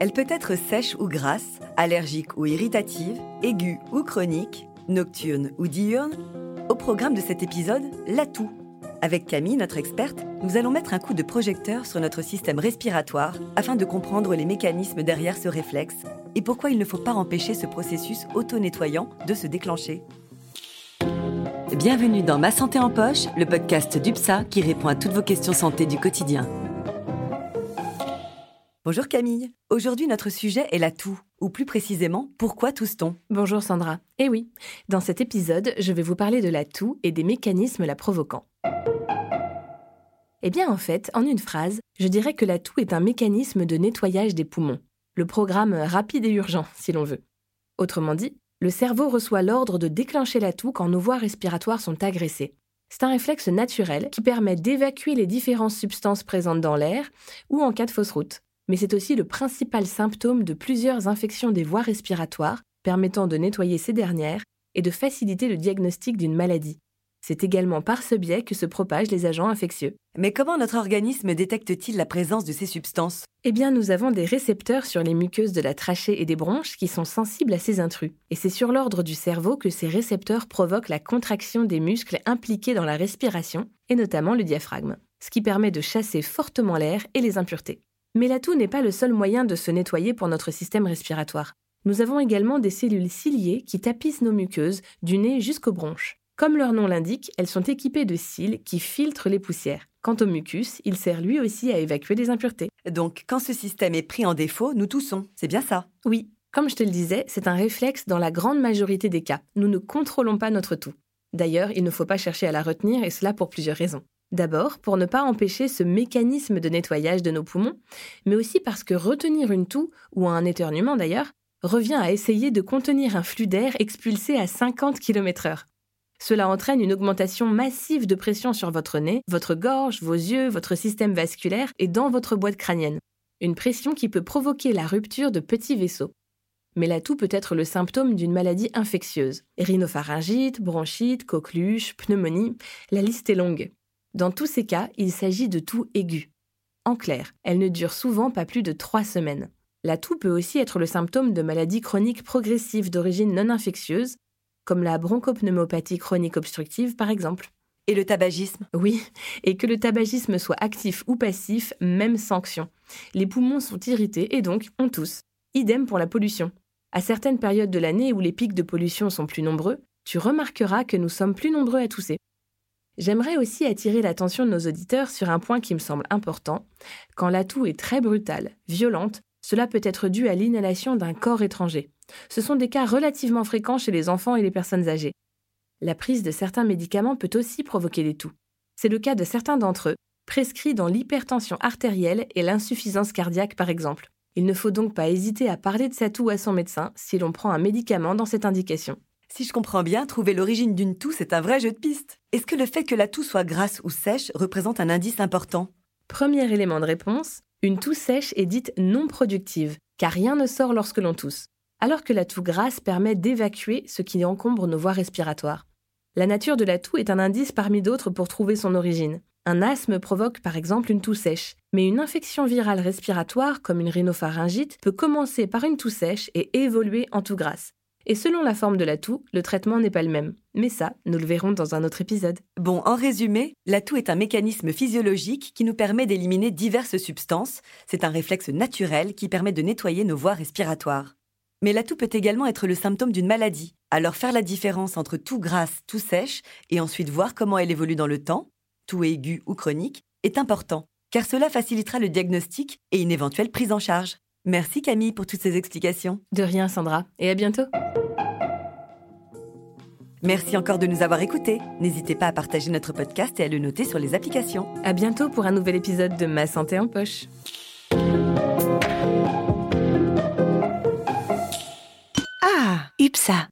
Elle peut être sèche ou grasse, allergique ou irritative, aiguë ou chronique, nocturne ou diurne. Au programme de cet épisode, l'atout. Avec Camille, notre experte, nous allons mettre un coup de projecteur sur notre système respiratoire afin de comprendre les mécanismes derrière ce réflexe et pourquoi il ne faut pas empêcher ce processus auto-nettoyant de se déclencher. Bienvenue dans Ma Santé en Poche, le podcast d'UPSA qui répond à toutes vos questions santé du quotidien. Bonjour Camille. Aujourd'hui, notre sujet est la toux, ou plus précisément, pourquoi tousse-t-on? Bonjour Sandra. Eh oui, dans cet épisode, je vais vous parler de la toux et des mécanismes la provoquant. Eh bien, en fait, en une phrase, je dirais que la toux est un mécanisme de nettoyage des poumons. Le programme rapide et urgent, si l'on veut. Autrement dit, le cerveau reçoit l'ordre de déclencher la toux quand nos voies respiratoires sont agressées. C'est un réflexe naturel qui permet d'évacuer les différentes substances présentes dans l'air ou en cas de fausse route mais c'est aussi le principal symptôme de plusieurs infections des voies respiratoires permettant de nettoyer ces dernières et de faciliter le diagnostic d'une maladie. C'est également par ce biais que se propagent les agents infectieux. Mais comment notre organisme détecte-t-il la présence de ces substances? Eh bien, nous avons des récepteurs sur les muqueuses de la trachée et des bronches qui sont sensibles à ces intrus. Et c'est sur l'ordre du cerveau que ces récepteurs provoquent la contraction des muscles impliqués dans la respiration, et notamment le diaphragme, ce qui permet de chasser fortement l'air et les impuretés. Mais la toux n'est pas le seul moyen de se nettoyer pour notre système respiratoire. Nous avons également des cellules ciliées qui tapissent nos muqueuses, du nez jusqu'aux bronches. Comme leur nom l'indique, elles sont équipées de cils qui filtrent les poussières. Quant au mucus, il sert lui aussi à évacuer les impuretés. Donc, quand ce système est pris en défaut, nous toussons. C'est bien ça? Oui. Comme je te le disais, c'est un réflexe dans la grande majorité des cas. Nous ne contrôlons pas notre toux. D'ailleurs, il ne faut pas chercher à la retenir, et cela pour plusieurs raisons. D'abord, pour ne pas empêcher ce mécanisme de nettoyage de nos poumons, mais aussi parce que retenir une toux, ou un éternuement d'ailleurs, revient à essayer de contenir un flux d'air expulsé à 50 km/h. Cela entraîne une augmentation massive de pression sur votre nez, votre gorge, vos yeux, votre système vasculaire et dans votre boîte crânienne. Une pression qui peut provoquer la rupture de petits vaisseaux. Mais la toux peut être le symptôme d'une maladie infectieuse. Rhinopharyngite, bronchite, coqueluche, pneumonie, la liste est longue. Dans tous ces cas, il s'agit de toux aiguë. En clair, elle ne dure souvent pas plus de trois semaines. La toux peut aussi être le symptôme de maladies chroniques progressives d'origine non infectieuse, comme la bronchopneumopathie chronique obstructive par exemple. Et le tabagisme? Oui, et que le tabagisme soit actif ou passif, même sanction. Les poumons sont irrités et donc on tousse. Idem pour la pollution. À certaines périodes de l'année où les pics de pollution sont plus nombreux, tu remarqueras que nous sommes plus nombreux à tousser. J'aimerais aussi attirer l'attention de nos auditeurs sur un point qui me semble important. Quand la toux est très brutale, violente, cela peut être dû à l'inhalation d'un corps étranger. Ce sont des cas relativement fréquents chez les enfants et les personnes âgées. La prise de certains médicaments peut aussi provoquer des toux. C'est le cas de certains d'entre eux, prescrits dans l'hypertension artérielle et l'insuffisance cardiaque par exemple. Il ne faut donc pas hésiter à parler de sa toux à son médecin si l'on prend un médicament dans cette indication. Si je comprends bien, trouver l'origine d'une toux, c'est un vrai jeu de piste. Est-ce que le fait que la toux soit grasse ou sèche représente un indice important? Premier élément de réponse, une toux sèche est dite non productive, car rien ne sort lorsque l'on tousse, alors que la toux grasse permet d'évacuer ce qui encombre nos voies respiratoires. La nature de la toux est un indice parmi d'autres pour trouver son origine. Un asthme provoque par exemple une toux sèche, mais une infection virale respiratoire comme une rhinopharyngite peut commencer par une toux sèche et évoluer en toux grasse. Et selon la forme de la toux, le traitement n'est pas le même. Mais ça, nous le verrons dans un autre épisode. Bon, en résumé, la toux est un mécanisme physiologique qui nous permet d'éliminer diverses substances. C'est un réflexe naturel qui permet de nettoyer nos voies respiratoires. Mais la toux peut également être le symptôme d'une maladie. Alors faire la différence entre toux grasse, toux sèche, et ensuite voir comment elle évolue dans le temps, toux aiguë ou chronique, est important, car cela facilitera le diagnostic et une éventuelle prise en charge. Merci Camille pour toutes ces explications. De rien Sandra, et à bientôt. Merci encore de nous avoir écoutés. N'hésitez pas à partager notre podcast et à le noter sur les applications. À bientôt pour un nouvel épisode de Ma santé en poche. Ah, UPSA.